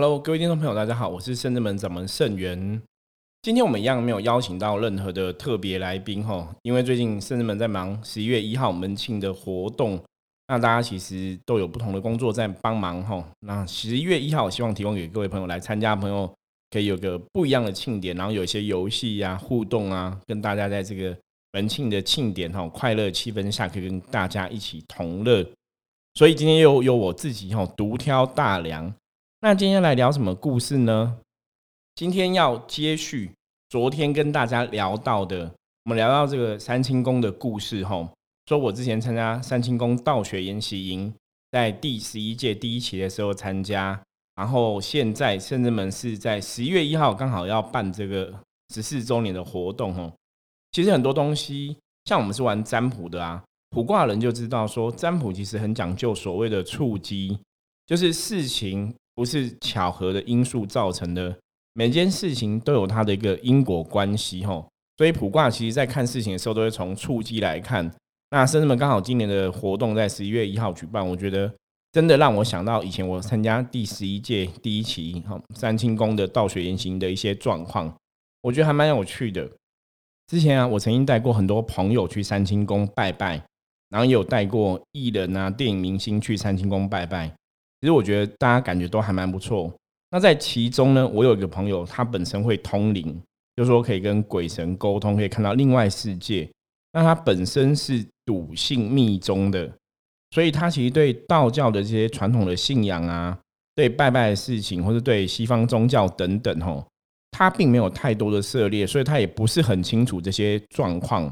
Hello，各位听众朋友，大家好，我是圣智门掌门圣元。今天我们一样没有邀请到任何的特别来宾哈，因为最近圣智门在忙十一月一号门庆的活动，那大家其实都有不同的工作在帮忙哈。那十一月一号，希望提供给各位朋友来参加，朋友可以有个不一样的庆典，然后有一些游戏呀、互动啊，跟大家在这个门庆的庆典哈，快乐气氛下，可以跟大家一起同乐。所以今天又由我自己哈独挑大梁。那今天来聊什么故事呢？今天要接续昨天跟大家聊到的，我们聊到这个三清宫的故事吼。说我之前参加三清宫道学研习营，在第十一届第一期的时候参加，然后现在甚至们是在十一月一号刚好要办这个十四周年的活动吼。其实很多东西，像我们是玩占卜的啊，卜卦人就知道说，占卜其实很讲究所谓的触机，就是事情。不是巧合的因素造成的，每件事情都有它的一个因果关系哈。所以卜卦其实在看事情的时候，都会从触机来看。那生日们刚好今年的活动在十一月一号举办，我觉得真的让我想到以前我参加第十一届第一期哈三清宫的道学言行的一些状况，我觉得还蛮有趣的。之前啊，我曾经带过很多朋友去三清宫拜拜，然后也有带过艺人啊、电影明星去三清宫拜拜。其实我觉得大家感觉都还蛮不错。那在其中呢，我有一个朋友，他本身会通灵，就说可以跟鬼神沟通，可以看到另外世界。那他本身是笃信密宗的，所以他其实对道教的这些传统的信仰啊，对拜拜的事情，或者对西方宗教等等，吼，他并没有太多的涉猎，所以他也不是很清楚这些状况。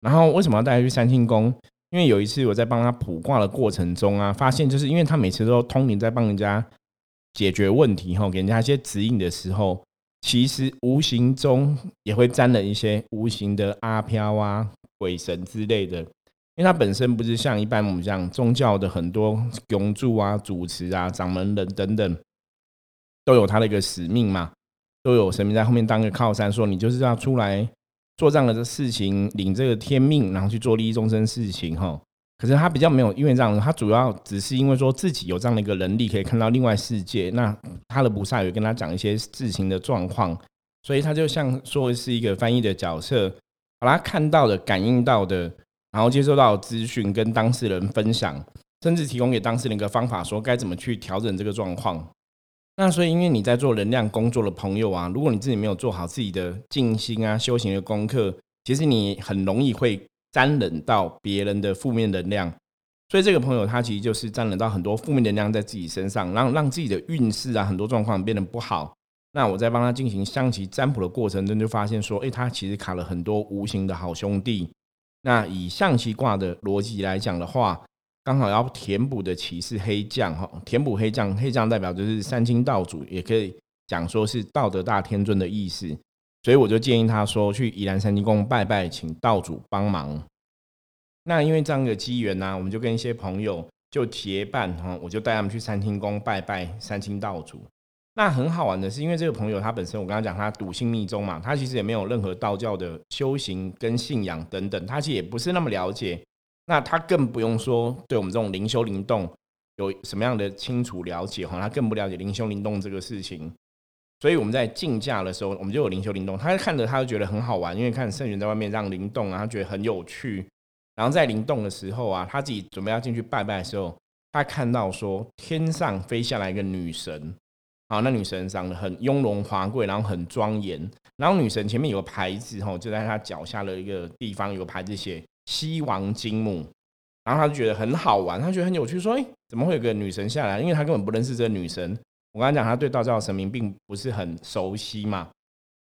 然后为什么要带他去三清宫？因为有一次我在帮他卜卦的过程中啊，发现就是因为他每次都通灵在帮人家解决问题哈，给人家一些指引的时候，其实无形中也会沾了一些无形的阿飘啊、鬼神之类的。因为他本身不是像一般我们这样宗教的很多永住啊、主持啊、掌门人等等，都有他的一个使命嘛，都有神明在后面当个靠山，说你就是要出来。做这样的事情，领这个天命，然后去做利益众生事情，哈。可是他比较没有，因为这样，他主要只是因为说自己有这样的一个能力，可以看到另外世界。那他的菩萨有跟他讲一些事情的状况，所以他就像说是一个翻译的角色，把他看到的、感应到的，然后接收到资讯，跟当事人分享，甚至提供给当事人一个方法，说该怎么去调整这个状况。那所以，因为你在做能量工作的朋友啊，如果你自己没有做好自己的静心啊、修行的功课，其实你很容易会沾染到别人的负面能量。所以这个朋友他其实就是沾染到很多负面能量在自己身上，让让自己的运势啊很多状况变得不好。那我在帮他进行象棋占卜的过程中，就发现说，哎，他其实卡了很多无形的好兄弟。那以象棋卦的逻辑来讲的话，刚好要填补的棋是黑将哈，填补黑将，黑将代表就是三清道主，也可以讲说是道德大天尊的意思，所以我就建议他说去宜兰三清宫拜拜，请道主帮忙。那因为这样的机缘呢，我们就跟一些朋友就结伴哈，我就带他们去三清宫拜拜三清道主。那很好玩的是，因为这个朋友他本身我刚刚讲他笃信密宗嘛，他其实也没有任何道教的修行跟信仰等等，他其实也不是那么了解。那他更不用说，对我们这种灵修灵动有什么样的清楚了解哈？他更不了解灵修灵动这个事情，所以我们在竞价的时候，我们就有灵修灵动。他看着他就觉得很好玩，因为看圣元在外面让灵动啊，他觉得很有趣。然后在灵动的时候啊，他自己准备要进去拜拜的时候，他看到说天上飞下来一个女神，好，那女神长得很雍容华贵，然后很庄严。然后女神前面有个牌子哈，就在她脚下的一个地方有个牌子写。西王金母，然后他就觉得很好玩，他觉得很有趣，说：“哎，怎么会有个女神下来？因为他根本不认识这个女神。我跟他讲，他对道教的神明并不是很熟悉嘛。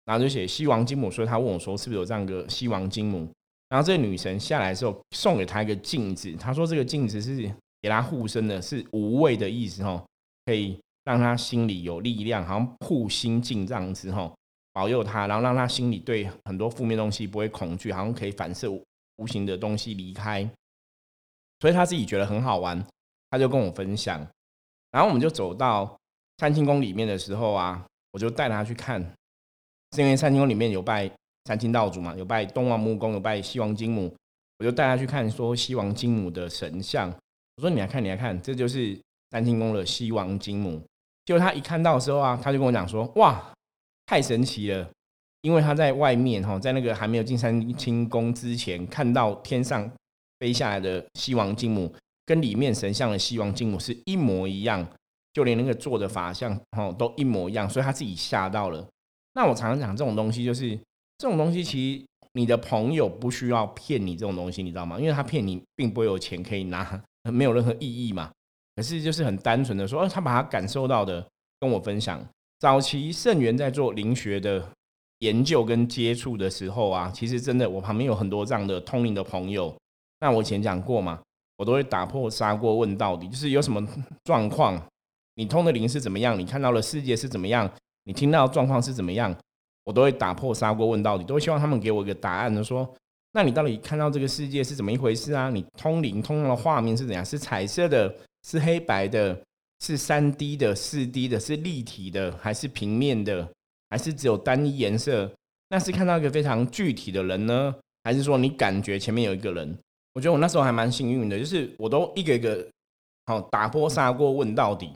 然后就写西王金母，所以他问我说：是不是有这样个西王金母？然后这个女神下来之后，送给他一个镜子，他说这个镜子是给他护身的，是无畏的意思哦，可以让他心里有力量，好像护心镜这样子哦，保佑他，然后让他心里对很多负面东西不会恐惧，好像可以反射。无形的东西离开，所以他自己觉得很好玩，他就跟我分享。然后我们就走到三清宫里面的时候啊，我就带他去看，是因为三清宫里面有拜三清道主嘛，有拜东王木公，有拜西王金母，我就带他去看说西王金母的神像。我说你来看，你来看，这就是三清宫的西王金母。结果他一看到的时候啊，他就跟我讲说：“哇，太神奇了！因为他在外面哈，在那个还没有进三清宫之前，看到天上飞下来的西王金母，跟里面神像的西王金母是一模一样，就连那个做的法像哈都一模一样，所以他自己吓到了。那我常常讲这种东西，就是这种东西，其实你的朋友不需要骗你这种东西，你知道吗？因为他骗你，并不会有钱可以拿，没有任何意义嘛。可是就是很单纯的说，他把他感受到的跟我分享。早期圣元在做灵学的研究跟接触的时候啊，其实真的我旁边有很多这样的通灵的朋友。那我以前讲过嘛，我都会打破砂锅问到底，就是有什么状况，你通的灵是怎么样，你看到的世界是怎么样，你听到状况是怎么样，我都会打破砂锅问到底，都希望他们给我一个答案的说，那你到底看到这个世界是怎么一回事啊？你通灵通到的画面是怎样？是彩色的？是黑白的，是三 D 的、四 D 的，是立体的，还是平面的，还是只有单一颜色？那是看到一个非常具体的人呢，还是说你感觉前面有一个人？我觉得我那时候还蛮幸运的，就是我都一个一个好打破砂锅问到底，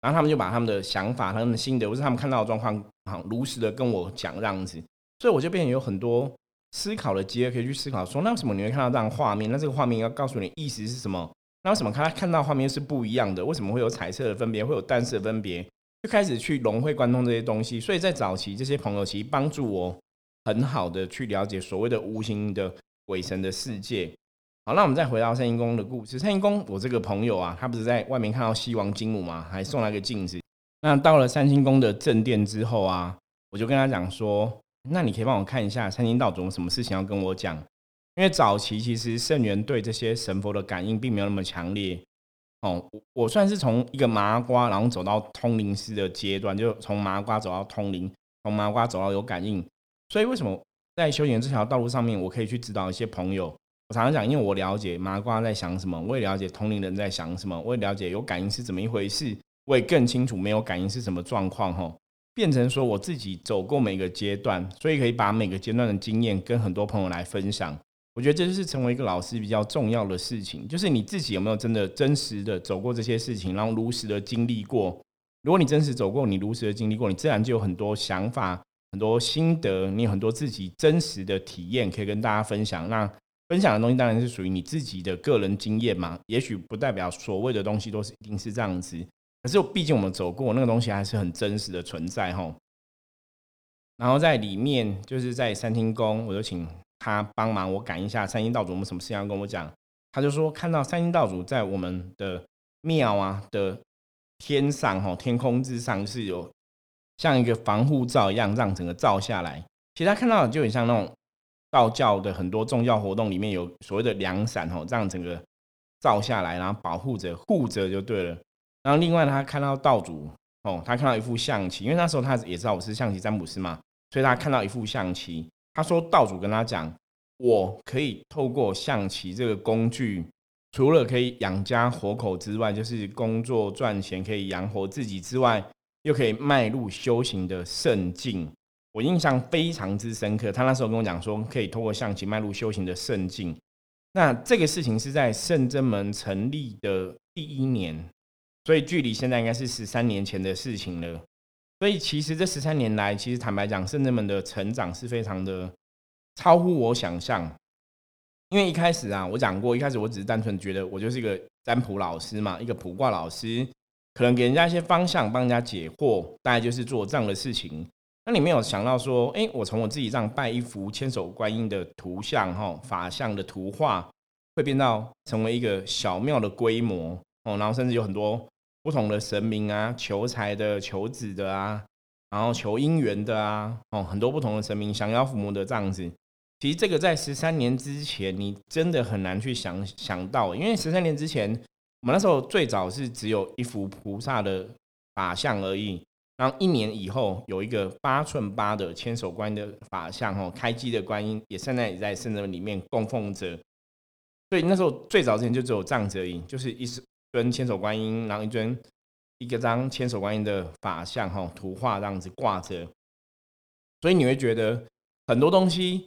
然后他们就把他们的想法、他们的心得，或是他们看到的状况，好如实的跟我讲这样子，所以我就变成有很多思考的机会，可以去思考说，那为什么你会看到这样画面？那这个画面要告诉你意思是什么？那为什么看他看到画面是不一样的？为什么会有彩色的分别，会有单色的分别？就开始去融会贯通这些东西。所以在早期，这些朋友其实帮助我很好的去了解所谓的无形的鬼神的世界。好，那我们再回到三阴宫的故事。三阴宫，我这个朋友啊，他不是在外面看到西王金母吗？还送了一个镜子。那到了三星宫的正殿之后啊，我就跟他讲说：“那你可以帮我看一下三星道主什么事情要跟我讲。”因为早期其实圣元对这些神佛的感应并没有那么强烈哦，我算是从一个麻瓜，然后走到通灵师的阶段，就从麻瓜走到通灵，从麻瓜走到有感应。所以为什么在修行这条道路上面，我可以去指导一些朋友？我常常讲，因为我了解麻瓜在想什么，我也了解通灵人在想什么，我也了解有感应是怎么一回事，我也更清楚没有感应是什么状况。哈，变成说我自己走过每个阶段，所以可以把每个阶段的经验跟很多朋友来分享。我觉得这就是成为一个老师比较重要的事情，就是你自己有没有真的真实的走过这些事情，然后如实的经历过。如果你真实走过，你如实的经历过，你自然就有很多想法、很多心得，你有很多自己真实的体验可以跟大家分享。那分享的东西当然是属于你自己的个人经验嘛，也许不代表所谓的东西都是一定是这样子。可是毕竟我们走过那个东西，还是很真实的存在哈。然后在里面，就是在三厅宫，我就请。他帮忙我赶一下三星道主，我们什么事情要跟我讲？他就说看到三星道主在我们的庙啊的天上哈，天空之上是有像一个防护罩一样，让整个罩下来。其实他看到的就很像那种道教的很多宗教活动里面有所谓的凉伞哦，让整个罩下来，然后保护着护着就对了。然后另外他看到道主哦，他看到一副象棋，因为那时候他也知道我是象棋占卜师嘛，所以他看到一副象棋。他说道主跟他讲，我可以透过象棋这个工具，除了可以养家活口之外，就是工作赚钱可以养活自己之外，又可以迈入修行的圣境。我印象非常之深刻。他那时候跟我讲说，可以透过象棋迈入修行的圣境。那这个事情是在圣真门成立的第一年，所以距离现在应该是十三年前的事情了。所以其实这十三年来，其实坦白讲，圣人们的成长是非常的超乎我想象。因为一开始啊，我讲过，一开始我只是单纯觉得我就是一个占卜老师嘛，一个卜卦老师，可能给人家一些方向，帮人家解惑，大概就是做这样的事情。那你没有想到说，哎，我从我自己这样拜一幅千手观音的图像哈，法像的图画，会变到成为一个小庙的规模哦，然后甚至有很多。不同的神明啊，求财的、求子的啊，然后求姻缘的啊，哦，很多不同的神明，降妖伏魔的这样子。其实这个在十三年之前，你真的很难去想想到，因为十三年之前，我们那时候最早是只有一幅菩萨的法像而已。然后一年以后，有一个八寸八的千手观音的法像，哦，开机的观音也现在也在圣人里面供奉着。所以那时候最早之前就只有这样子而已，就是一是。尊千手观音，然后一尊一个张千手观音的法像哈图画这样子挂着，所以你会觉得很多东西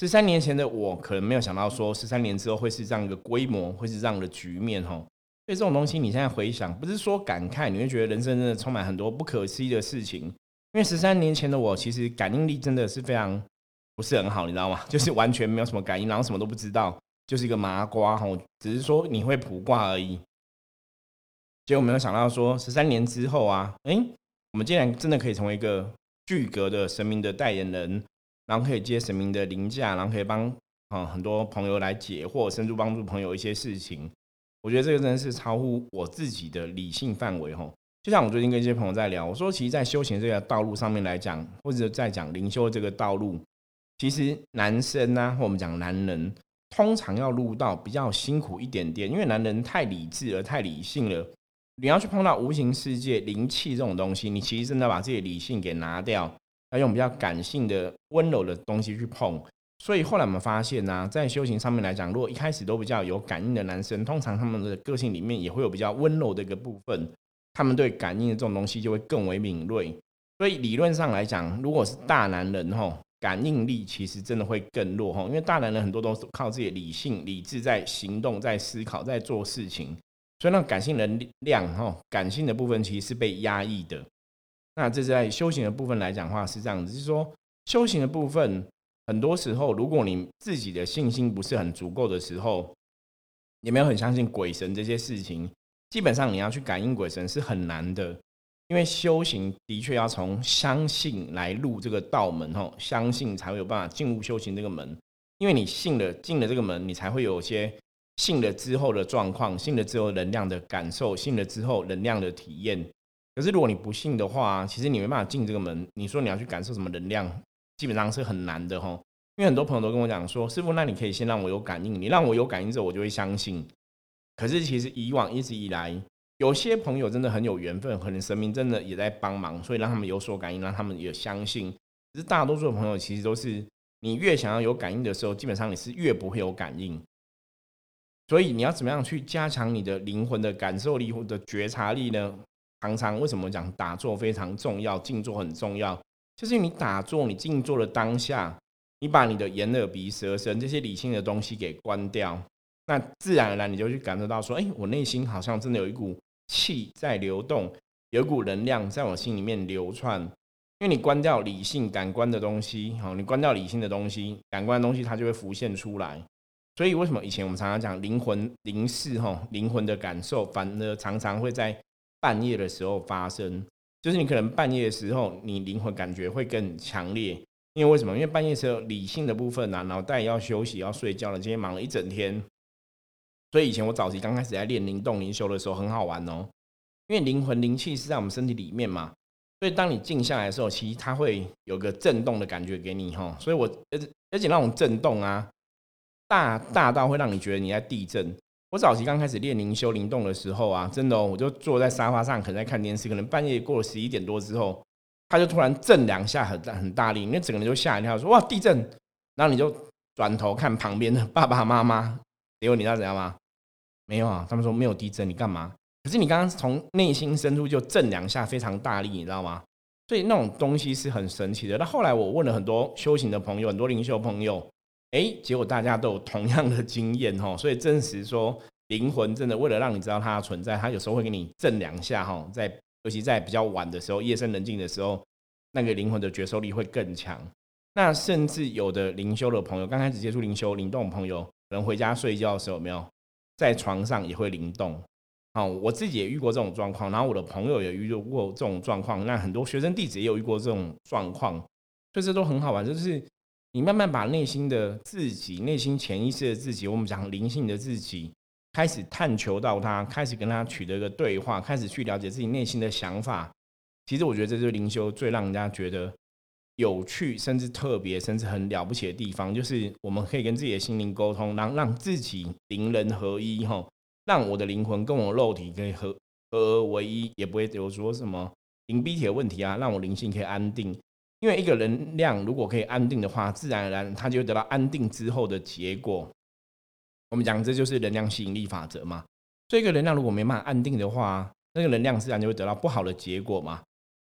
十三年前的我可能没有想到说十三年之后会是这样一个规模，会是这样的局面哈。所以这种东西你现在回想，不是说感慨，你会觉得人生真的充满很多不可思议的事情。因为十三年前的我，其实感应力真的是非常不是很好，你知道吗？就是完全没有什么感应，然后什么都不知道，就是一个麻瓜哈。只是说你会卜卦而已。结果没有想到说，十三年之后啊，哎，我们竟然真的可以成为一个巨格的神明的代言人，然后可以接神明的灵驾，然后可以帮啊很多朋友来解惑，甚至帮助朋友一些事情。我觉得这个真的是超乎我自己的理性范围哈。就像我最近跟一些朋友在聊，我说其实，在修行这个道路上面来讲，或者在讲灵修这个道路，其实男生呢，或我们讲男人，通常要入道比较辛苦一点点，因为男人太理智了，太理性了。你要去碰到无形世界灵气这种东西，你其实真的把自己理性给拿掉，要用比较感性的、温柔的东西去碰。所以后来我们发现呢，在修行上面来讲，如果一开始都比较有感应的男生，通常他们的个性里面也会有比较温柔的一个部分，他们对感应的这种东西就会更为敏锐。所以理论上来讲，如果是大男人吼，感应力其实真的会更弱吼，因为大男人很多都是靠自己的理性、理智在行动、在思考、在做事情，所以那感性能量吼，感性的部分其实是被压抑的。那这在修行的部分来讲话是这样子，就是说修行的部分。很多时候，如果你自己的信心不是很足够的时候，也没有很相信鬼神这些事情，基本上你要去感应鬼神是很难的。因为修行的确要从相信来入这个道门，吼，相信才会有办法进入修行这个门。因为你信了进了这个门，你才会有些信了之后的状况，信了之后能量的感受，信了之后能量的体验。可是如果你不信的话，其实你没办法进这个门。你说你要去感受什么能量？基本上是很难的哈，因为很多朋友都跟我讲说：“师傅，那你可以先让我有感应，你让我有感应之后，我就会相信。”可是其实以往一直以来，有些朋友真的很有缘分，可能神明真的也在帮忙，所以让他们有所感应，让他们也相信。可是大多数的朋友其实都是，你越想要有感应的时候，基本上你是越不会有感应。所以你要怎么样去加强你的灵魂的感受力或者觉察力呢？常常为什么讲打坐非常重要，静坐很重要？就是你打坐、你静坐的当下，你把你的眼、耳、鼻、舌、身这些理性的东西给关掉，那自然而然你就去感受到说：，哎，我内心好像真的有一股气在流动，有一股能量在我心里面流窜。因为你关掉理性感官的东西，好，你关掉理性的东西，感官的东西它就会浮现出来。所以为什么以前我们常常讲灵魂灵视哈，灵魂的感受，反而常常会在半夜的时候发生。就是你可能半夜的时候，你灵魂感觉会更强烈，因为为什么？因为半夜时候理性的部分啊，脑袋要休息要睡觉了，今天忙了一整天，所以以前我早期刚开始在练灵动灵修的时候很好玩哦，因为灵魂灵气是在我们身体里面嘛，所以当你静下来的时候，其实它会有个震动的感觉给你哈，所以我而且而且那种震动啊，大大到会让你觉得你在地震。我早期刚开始练灵修灵动的时候啊，真的，我就坐在沙发上，可能在看电视，可能半夜过了十一点多之后，他就突然震两下，很大很大力，那整个人就吓一跳，说哇地震，然后你就转头看旁边的 爸爸妈妈，结果你知道怎样吗？没有啊，他们说没有地震，你干嘛？可是你刚刚从内心深处就震两下，非常大力，你知道吗？所以那种东西是很神奇的。那后来我问了很多修行的朋友，很多灵修朋友。哎，结果大家都有同样的经验哈，所以证实说灵魂真的为了让你知道它的存在，它有时候会给你震两下哈，在尤其在比较晚的时候，夜深人静的时候，那个灵魂的觉受力会更强。那甚至有的灵修的朋友，刚开始接触灵修灵动的朋友，可能回家睡觉的时候，没有在床上也会灵动？好，我自己也遇过这种状况，然后我的朋友也遇过这种状况，那很多学生弟子也有遇过这种状况，所以这都很好玩，就是。你慢慢把内心的自己、内心潜意识的自己，我们讲灵性的自己，开始探求到他，开始跟他取得一个对话，开始去了解自己内心的想法。其实我觉得这就是灵修最让人家觉得有趣，甚至特别，甚至很了不起的地方，就是我们可以跟自己的心灵沟通，让让自己灵人合一，哈，让我的灵魂跟我肉体可以合合而为一，也不会有说什么灵逼体的问题啊，让我灵性可以安定。因为一个能量如果可以安定的话，自然而然它就会得到安定之后的结果。我们讲这就是能量吸引力法则嘛。所以一个能量如果没办法安定的话，那个能量自然就会得到不好的结果嘛。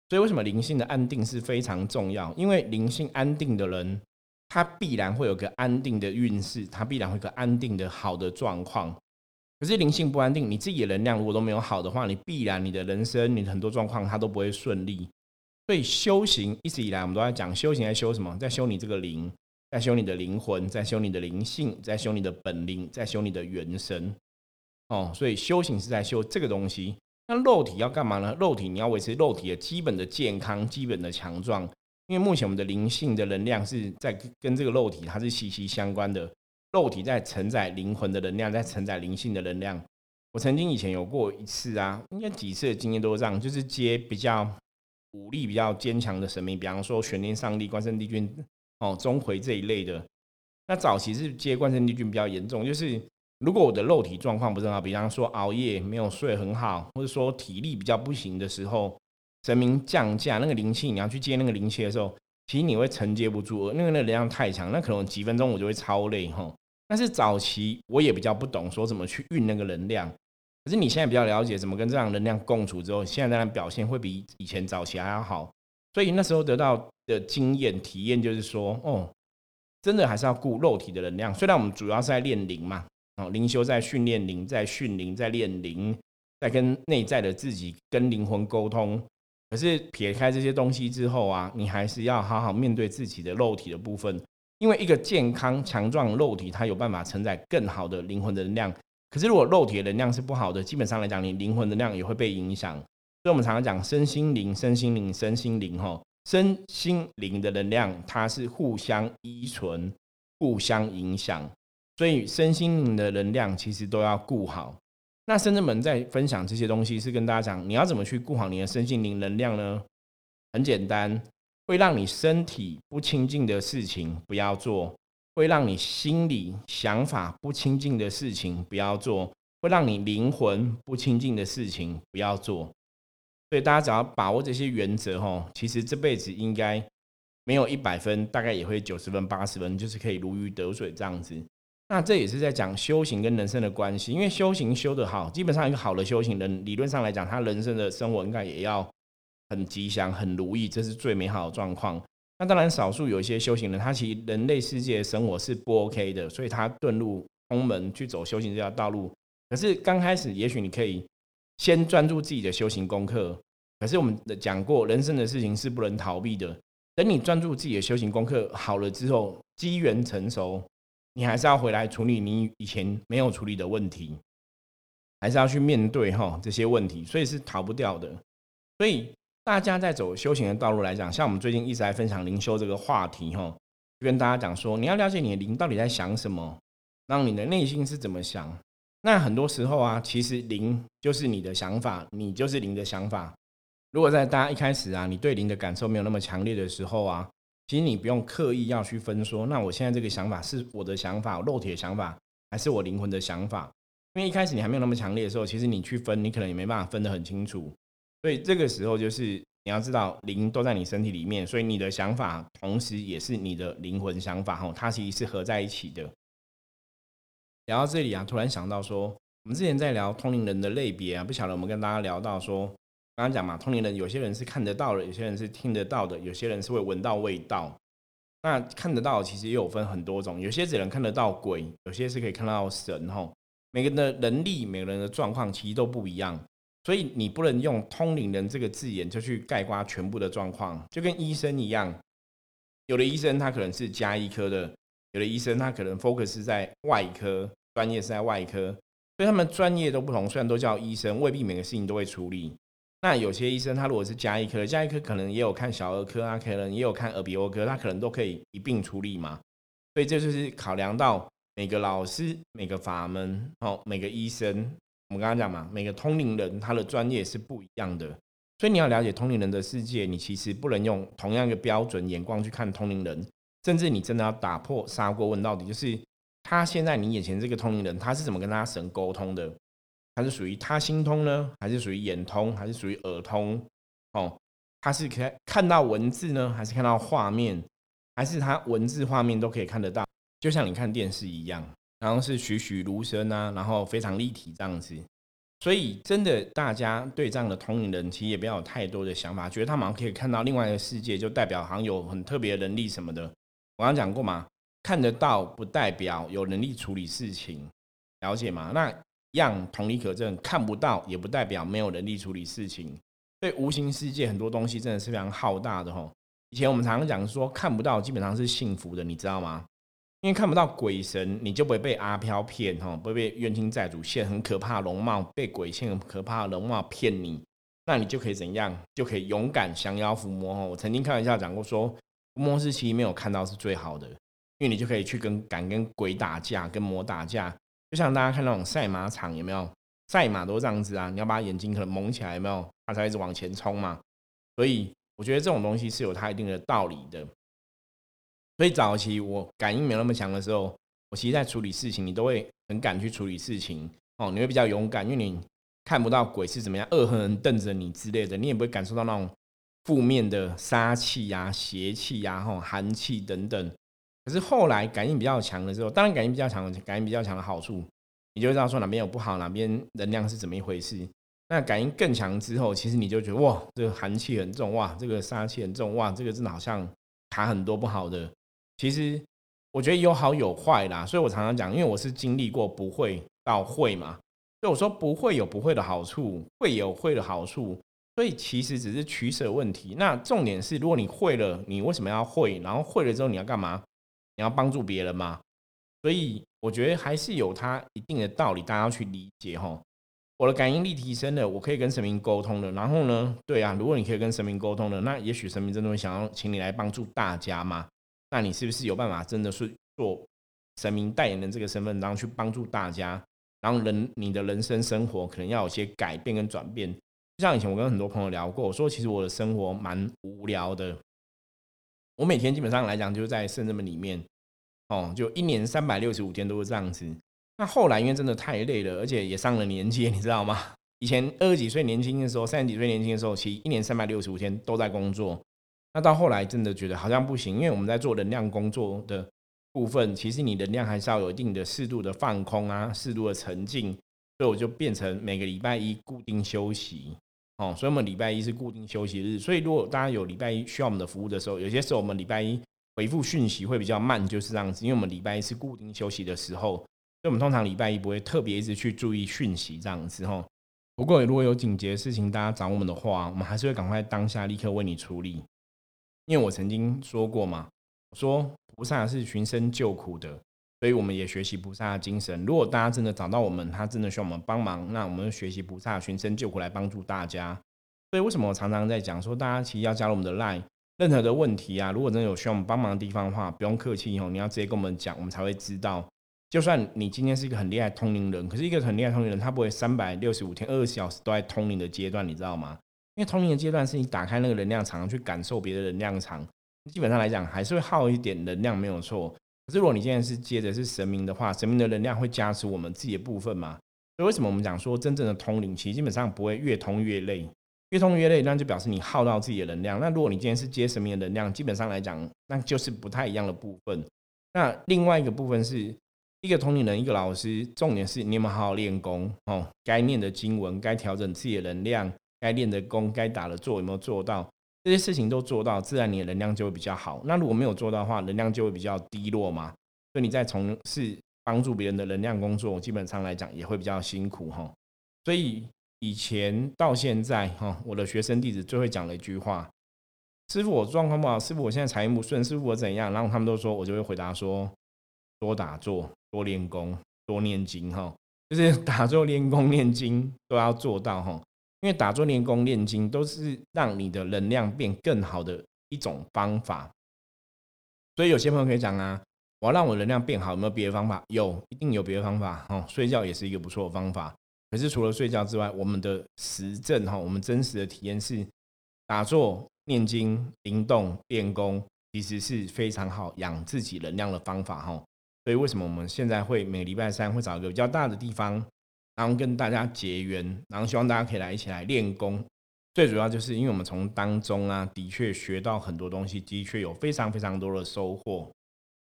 所以为什么灵性的安定是非常重要？因为灵性安定的人，他必然会有个安定的运势，他必然会有个安定的好的状况。可是灵性不安定，你自己的能量如果都没有好的话，你必然你的人生，你很多状况它都不会顺利。所以修行一直以来我们都在讲修行，在修什么？在修你这个灵，在修你的灵魂，在修你的灵性，在修你的本灵，在修你的元神。哦，所以修行是在修这个东西。那肉体要干嘛呢？肉体你要维持肉体的基本的健康、基本的强壮。因为目前我们的灵性的能量是在跟这个肉体它是息息相关的。肉体在承载灵魂的能量，在承载灵性的能量。我曾经以前有过一次啊，应该几次的经验都是这样，就是接比较武力比较坚强的神明，比方说玄天上帝、关圣帝君、哦钟馗这一类的。那早期是接关圣帝君比较严重，就是如果我的肉体状况不是很好，比方说熬夜没有睡很好，或者说体力比较不行的时候，神明降价那个灵气，你要去接那个灵气的时候。其实你会承接不住，那个能量太强，那可能几分钟我就会超累哈。但是早期我也比较不懂说怎么去运那个能量，可是你现在比较了解怎么跟这样能量共处之后，现在当然表现会比以前早期还要好。所以那时候得到的经验体验就是说，哦，真的还是要顾肉体的能量。虽然我们主要是在练灵嘛，哦，灵修在训练灵，在训灵，在练灵，在跟内在的自己跟灵魂沟通。可是撇开这些东西之后啊，你还是要好好面对自己的肉体的部分，因为一个健康强壮肉体，它有办法承载更好的灵魂的能量。可是如果肉体的能量是不好的，基本上来讲，你灵魂能量也会被影响。所以我们常常讲身心灵、身心灵、身心灵，哈，身心灵的能量它是互相依存、互相影响，所以身心灵的能量其实都要顾好。那深圳们在分享这些东西，是跟大家讲，你要怎么去顾好你的身心灵能量呢？很简单，会让你身体不清净的事情不要做，会让你心里想法不清净的事情不要做，会让你灵魂不清净的事情不要做。所以大家只要把握这些原则，吼，其实这辈子应该没有一百分，大概也会九十分、八十分，就是可以如鱼得水这样子。那这也是在讲修行跟人生的关系，因为修行修得好，基本上一个好的修行人，理论上来讲，他人生的生活应该也要很吉祥、很如意，这是最美好的状况。那当然，少数有一些修行人，他其实人类世界生活是不 OK 的，所以他遁入空门去走修行这条道路。可是刚开始，也许你可以先专注自己的修行功课。可是我们的讲过，人生的事情是不能逃避的。等你专注自己的修行功课好了之后，机缘成熟。你还是要回来处理你以前没有处理的问题，还是要去面对哈这些问题，所以是逃不掉的。所以大家在走修行的道路来讲，像我们最近一直在分享灵修这个话题哈，就跟大家讲说，你要了解你的灵到底在想什么，让你的内心是怎么想。那很多时候啊，其实灵就是你的想法，你就是灵的想法。如果在大家一开始啊，你对灵的感受没有那么强烈的时候啊。其实你不用刻意要去分说，那我现在这个想法是我的想法，肉体的想法，还是我灵魂的想法？因为一开始你还没有那么强烈的时候，其实你去分，你可能也没办法分得很清楚。所以这个时候就是你要知道，灵都在你身体里面，所以你的想法同时也是你的灵魂想法，哈，它其实是合在一起的。聊到这里啊，突然想到说，我们之前在聊通灵人的类别啊，不晓得我们跟大家聊到说。刚刚讲嘛，通灵人有些人是看得到的，有些人是听得到的，有些人是会闻到味道。那看得到其实也有分很多种，有些只能看得到鬼，有些是可以看到神吼。每个人的能力、每个人的状况其实都不一样，所以你不能用通灵人这个字眼就去概括全部的状况。就跟医生一样，有的医生他可能是加医科的，有的医生他可能 focus 在外科，专业是在外科，所以他们专业都不同。虽然都叫医生，未必每个事情都会处理。那有些医生，他如果是加医科，加医科可能也有看小儿科啊，可能也有看耳鼻喉科，他可能都可以一并处理嘛。所以这就是考量到每个老师、每个法门、哦，每个医生，我们刚刚讲嘛，每个通灵人他的专业是不一样的。所以你要了解通灵人的世界，你其实不能用同样一个标准眼光去看通灵人，甚至你真的要打破砂锅问到底，就是他现在你眼前这个通灵人，他是怎么跟他神沟通的？他是属于他心通呢，还是属于眼通，还是属于耳通？哦，他是看看到文字呢，还是看到画面，还是他文字画面都可以看得到？就像你看电视一样，然后是栩栩如生啊，然后非常立体这样子。所以真的，大家对这样的通灵人，其实也不要有太多的想法，觉得他马上可以看到另外一个世界，就代表好像有很特别的能力什么的。我刚讲过嘛，看得到不代表有能力处理事情，了解吗？那。样同理可证，看不到也不代表没有能力处理事情。对无形世界很多东西真的是非常浩大的吼。以前我们常常讲说看不到基本上是幸福的，你知道吗？因为看不到鬼神，你就不会被阿飘骗哈，不会被冤亲债主现很可怕的容貌，被鬼现很可怕的容貌骗你，那你就可以怎样？就可以勇敢降妖伏魔哦。我曾经开玩笑讲过说，伏魔是其实没有看到是最好的，因为你就可以去跟敢跟鬼打架，跟魔打架，就像大家看那种赛马场有没有？赛马都这样子啊，你要把眼睛可能蒙起来有没有？它才一直往前冲嘛。所以我觉得这种东西是有它一定的道理的。所以早期我感应没有那么强的时候，我其实在处理事情，你都会很敢去处理事情哦，你会比较勇敢，因为你看不到鬼是怎么样恶狠狠瞪着你之类的，你也不会感受到那种负面的杀气呀、邪气呀、吼寒气等等。可是后来感应比较强的时候，当然感应比较强，感应比较强的好处，你就会知道说哪边有不好，哪边能量是怎么一回事。那感应更强之后，其实你就觉得哇，这个寒气很重，哇，这个杀气很重，哇，这个真的好像卡很多不好的。其实我觉得有好有坏啦，所以我常常讲，因为我是经历过不会到会嘛，所以我说不会有不会的好处，会有会的好处，所以其实只是取舍问题。那重点是，如果你会了，你为什么要会？然后会了之后你要干嘛？你要帮助别人吗？所以我觉得还是有它一定的道理，大家要去理解哈。我的感应力提升了，我可以跟神明沟通了。然后呢，对啊，如果你可以跟神明沟通了，那也许神明真的会想要请你来帮助大家嘛。那你是不是有办法真的是做神明代言人这个身份，然后去帮助大家，然后人你的人生生活可能要有些改变跟转变？就像以前我跟很多朋友聊过，我说其实我的生活蛮无聊的，我每天基本上来讲就是在圣人们里面，哦，就一年三百六十五天都是这样子。那后来因为真的太累了，而且也上了年纪，你知道吗？以前二十几岁年轻的时候，三十几岁年轻的时候，其实一年三百六十五天都在工作。那到后来真的觉得好像不行，因为我们在做能量工作的部分，其实你能量还是要有一定的适度的放空啊，适度的沉静，所以我就变成每个礼拜一固定休息哦，所以我们礼拜一是固定休息日。所以如果大家有礼拜一需要我们的服务的时候，有些时候我们礼拜一回复讯息会比较慢，就是这样子，因为我们礼拜一是固定休息的时候，所以我们通常礼拜一不会特别一直去注意讯息这样子哈。不过如果有紧急的事情大家找我们的话，我们还是会赶快当下立刻为你处理。因为我曾经说过嘛，说菩萨是寻声救苦的，所以我们也学习菩萨的精神。如果大家真的找到我们，他真的需要我们帮忙，那我们学习菩萨寻声救苦来帮助大家。所以为什么我常常在讲说，大家其实要加入我们的 line，任何的问题啊，如果真的有需要我们帮忙的地方的话，不用客气哦，你要直接跟我们讲，我们才会知道。就算你今天是一个很厉害通灵人，可是一个很厉害通灵人，他不会三百六十五天二十四小时都在通灵的阶段，你知道吗？因为通灵的阶段是你打开那个能量场去感受别的能量场，基本上来讲还是会耗一点能量，没有错。可是如果你现在是接着是神明的话，神明的能量会加持我们自己的部分嘛？所以为什么我们讲说真正的通灵，其实基本上不会越通越累，越通越累，那就表示你耗到自己的能量。那如果你今天是接神明的能量，基本上来讲，那就是不太一样的部分。那另外一个部分是一个通灵人，一个老师，重点是你有没有好好练功哦？该念的经文，该调整自己的能量。该练的功，该打的坐有没有做到？这些事情都做到，自然你的能量就会比较好。那如果没有做到的话，能量就会比较低落嘛。所以你在从事帮助别人的能量工作，基本上来讲也会比较辛苦哈。所以以前到现在哈，我的学生弟子最会讲的一句话：“师傅，我状况不好，师傅我现在财运不顺，师傅我怎样？”然后他们都说，我就会回答说：“多打坐，多练功，多念经哈，就是 打坐、练功、念经都要做到哈。”因为打坐练功练经都是让你的能量变更好的一种方法，所以有些朋友可以讲啊，我要让我能量变好，有没有别的方法？有，一定有别的方法哦。睡觉也是一个不错的方法。可是除了睡觉之外，我们的实证哈，我们真实的体验是打坐、念经、灵动、练功，其实是非常好养自己能量的方法哈。所以为什么我们现在会每礼拜三会找一个比较大的地方？然后跟大家结缘，然后希望大家可以来一起来练功。最主要就是因为我们从当中啊，的确学到很多东西，的确有非常非常多的收获。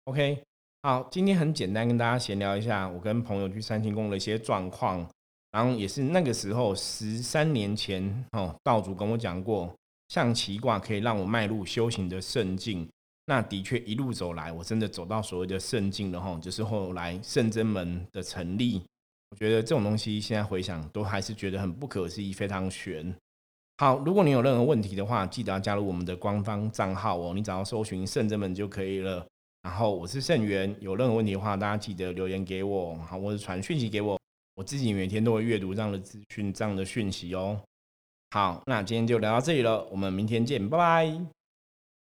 OK，好，今天很简单跟大家闲聊一下，我跟朋友去三清宫的一些状况。然后也是那个时候十三年前哦，道主跟我讲过，象棋卦可以让我迈入修行的圣境。那的确一路走来，我真的走到所谓的圣境了哈，就是后来圣真门的成立。我觉得这种东西现在回想都还是觉得很不可思议，非常悬。好，如果你有任何问题的话，记得要加入我们的官方账号哦，你只要搜寻圣真门就可以了。然后我是圣元，有任何问题的话，大家记得留言给我，好，或者传讯息给我，我自己每天都会阅读这样的资讯、这样的讯息哦。好，那今天就聊到这里了，我们明天见，拜拜。